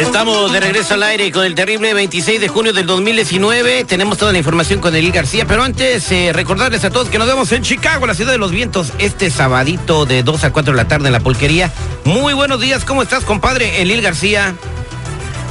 Estamos de regreso al aire con el terrible 26 de junio del 2019. Tenemos toda la información con Elil García, pero antes eh, recordarles a todos que nos vemos en Chicago, la ciudad de los vientos, este sabadito de 2 a 4 de la tarde en la polquería. Muy buenos días, ¿cómo estás, compadre Elil García?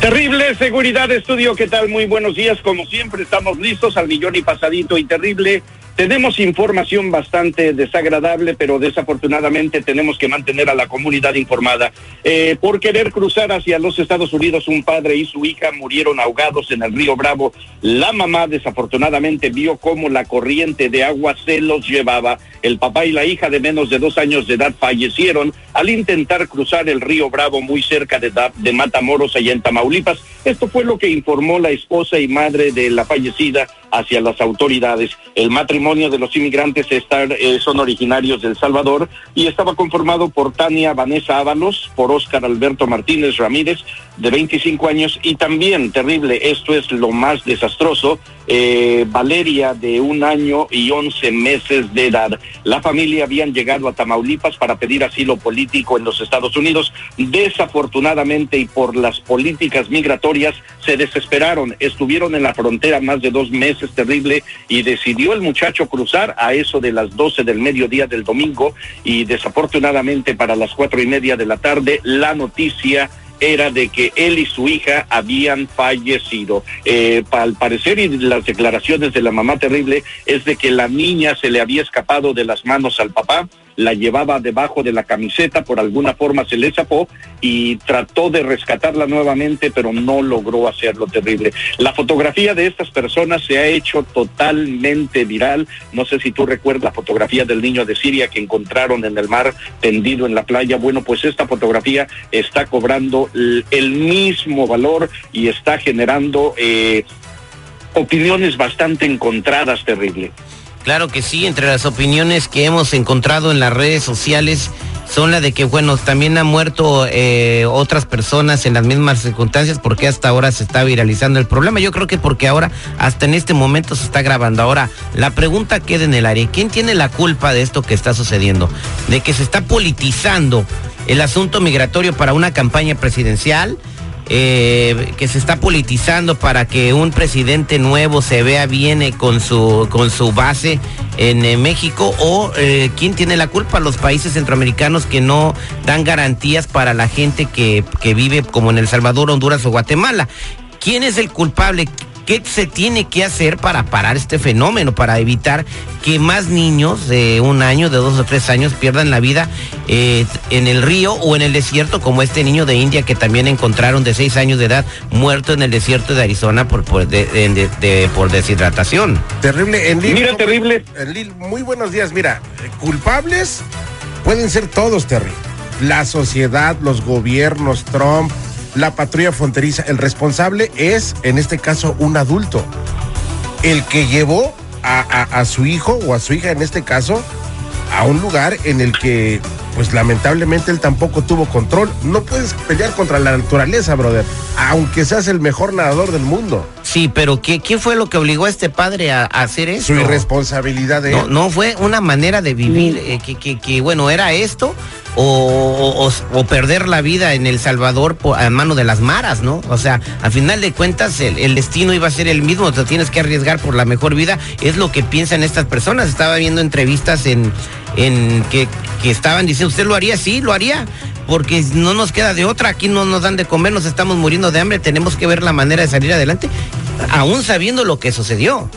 Terrible seguridad estudio, ¿qué tal? Muy buenos días, como siempre estamos listos al millón y pasadito y terrible tenemos información bastante desagradable, pero desafortunadamente tenemos que mantener a la comunidad informada. Eh, por querer cruzar hacia los Estados Unidos, un padre y su hija murieron ahogados en el río Bravo. La mamá desafortunadamente vio cómo la corriente de agua se los llevaba. El papá y la hija de menos de dos años de edad fallecieron al intentar cruzar el río Bravo muy cerca de, de Matamoros, allá en Tamaulipas. Esto fue lo que informó la esposa y madre de la fallecida hacia las autoridades. El matrimonio de los inmigrantes eh, son originarios de El Salvador y estaba conformado por Tania Vanessa Ábalos, por Óscar Alberto Martínez Ramírez, de 25 años, y también, terrible, esto es lo más desastroso, eh, Valeria, de un año y 11 meses de edad. La familia habían llegado a Tamaulipas para pedir asilo político en los Estados Unidos. Desafortunadamente y por las políticas migratorias se desesperaron, estuvieron en la frontera más de dos meses es terrible, y decidió el muchacho cruzar a eso de las 12 del mediodía del domingo y desafortunadamente para las cuatro y media de la tarde la noticia era de que él y su hija habían fallecido. Eh, al parecer y las declaraciones de la mamá terrible es de que la niña se le había escapado de las manos al papá la llevaba debajo de la camiseta, por alguna forma se le zapó y trató de rescatarla nuevamente, pero no logró hacerlo terrible. La fotografía de estas personas se ha hecho totalmente viral. No sé si tú recuerdas la fotografía del niño de Siria que encontraron en el mar tendido en la playa. Bueno, pues esta fotografía está cobrando el mismo valor y está generando eh, opiniones bastante encontradas, terrible. Claro que sí, entre las opiniones que hemos encontrado en las redes sociales son la de que, bueno, también han muerto eh, otras personas en las mismas circunstancias porque hasta ahora se está viralizando el problema. Yo creo que porque ahora, hasta en este momento se está grabando. Ahora, la pregunta queda en el aire. ¿Quién tiene la culpa de esto que está sucediendo? De que se está politizando el asunto migratorio para una campaña presidencial eh, que se está politizando para que un presidente nuevo se vea bien eh, con su con su base en eh, México o quién tiene la culpa los países centroamericanos que no dan garantías para la gente que, que vive como en El Salvador, Honduras o Guatemala. ¿Quién es el culpable? ¿Qué se tiene que hacer para parar este fenómeno, para evitar que más niños de un año, de dos o tres años pierdan la vida eh, en el río o en el desierto, como este niño de India que también encontraron de seis años de edad muerto en el desierto de Arizona por, por, por deshidratación? Terrible. En Mira, terrible. muy buenos días. Mira, culpables pueden ser todos, Terry. La sociedad, los gobiernos, Trump, la patrulla fronteriza. El responsable es, en este caso, un adulto. El que llevó a, su hijo o a su hija, en este caso, a un lugar en el que, pues lamentablemente, él tampoco tuvo control. No puedes pelear contra la naturaleza, brother, aunque seas el mejor nadador del mundo. Sí, pero ¿qué, ¿qué fue lo que obligó a este padre a, hacer eso? Su irresponsabilidad de no, No, fue una manera de vivir, eh, que, que, que, bueno, era esto o, o, perder la vida en El Salvador a mano de las maras, ¿no? O sea, al final de cuentas el, destino iba a ser el mismo, te tienes que arriesgar por la mejor vida, es lo que piensan estas personas. Estaba viendo entrevistas en, en que, que estaban diciendo, ¿usted lo haría? Sí, lo haría porque no nos queda de otra, aquí no nos dan de comer, nos estamos muriendo de hambre, tenemos que ver la manera de salir adelante, aún sabiendo lo que sucedió.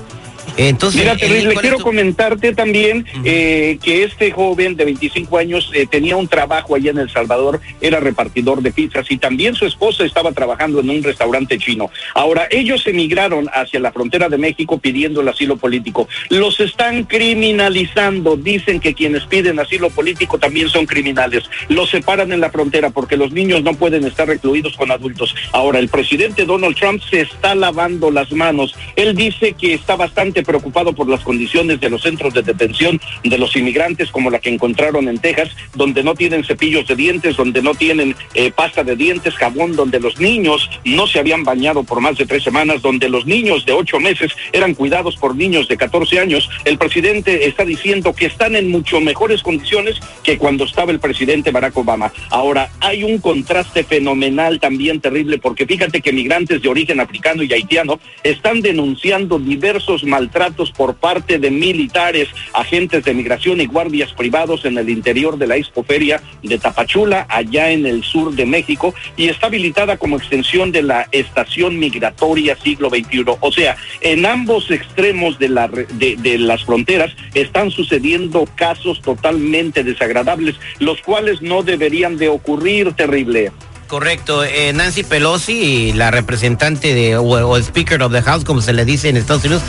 Entonces, Mira, terrible, quiero comentarte también eh, que este joven de 25 años eh, tenía un trabajo allá en El Salvador, era repartidor de pizzas y también su esposa estaba trabajando en un restaurante chino. Ahora, ellos emigraron hacia la frontera de México pidiendo el asilo político. Los están criminalizando, dicen que quienes piden asilo político también son criminales. Los separan en la frontera porque los niños no pueden estar recluidos con adultos. Ahora, el presidente Donald Trump se está lavando las manos. Él dice que está bastante preocupado por las condiciones de los centros de detención de los inmigrantes como la que encontraron en Texas, donde no tienen cepillos de dientes, donde no tienen eh, pasta de dientes, jabón, donde los niños no se habían bañado por más de tres semanas, donde los niños de ocho meses eran cuidados por niños de 14 años. El presidente está diciendo que están en mucho mejores condiciones que cuando estaba el presidente Barack Obama. Ahora, hay un contraste fenomenal también terrible, porque fíjate que migrantes de origen africano y haitiano están denunciando diversos maltratos por parte de militares, agentes de migración y guardias privados en el interior de la expoferia de Tapachula, allá en el sur de México, y está habilitada como extensión de la estación migratoria siglo XXI. O sea, en ambos extremos de, la, de, de las fronteras están sucediendo casos totalmente desagradables, los cuales no deberían de ocurrir terrible. Correcto. Eh, Nancy Pelosi, la representante de, o, Speaker of the House, como se le dice en Estados Unidos,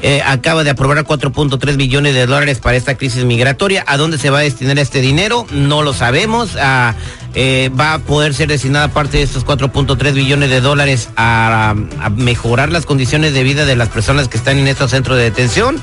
eh, acaba de aprobar 4.3 millones de dólares para esta crisis migratoria. ¿A dónde se va a destinar este dinero? No lo sabemos. Ah, eh, va a poder ser destinada parte de estos 4.3 billones de dólares a mejorar las condiciones de vida de las personas que están en estos centros de detención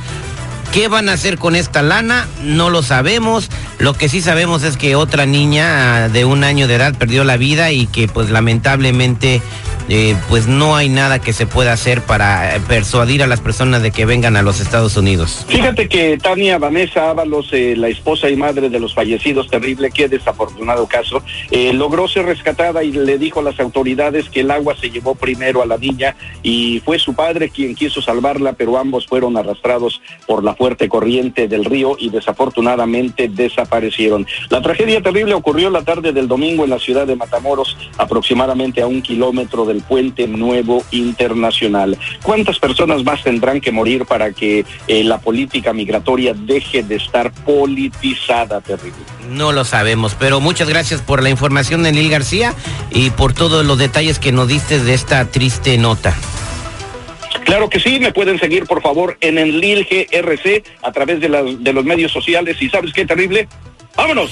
¿Qué van a hacer con esta lana? No lo sabemos. Lo que sí sabemos es que otra niña de un año de edad perdió la vida y que pues lamentablemente eh, pues no hay nada que se pueda hacer para persuadir a las personas de que vengan a los Estados Unidos. Fíjate que Tania Vanessa Ábalos, eh, la esposa y madre de los fallecidos, terrible, qué desafortunado caso, eh, logró ser rescatada y le dijo a las autoridades que el agua se llevó primero a la niña y fue su padre quien quiso salvarla, pero ambos fueron arrastrados por la fuerte corriente del río y desafortunadamente desaparecieron. La tragedia terrible ocurrió la tarde del domingo en la ciudad de Matamoros, aproximadamente a un kilómetro de el puente nuevo internacional. ¿Cuántas personas más tendrán que morir para que eh, la política migratoria deje de estar politizada, terrible? No lo sabemos, pero muchas gracias por la información, Enil García, y por todos los detalles que nos diste de esta triste nota. Claro que sí, me pueden seguir por favor en Enlil GRC a través de, las, de los medios sociales y sabes qué terrible, vámonos.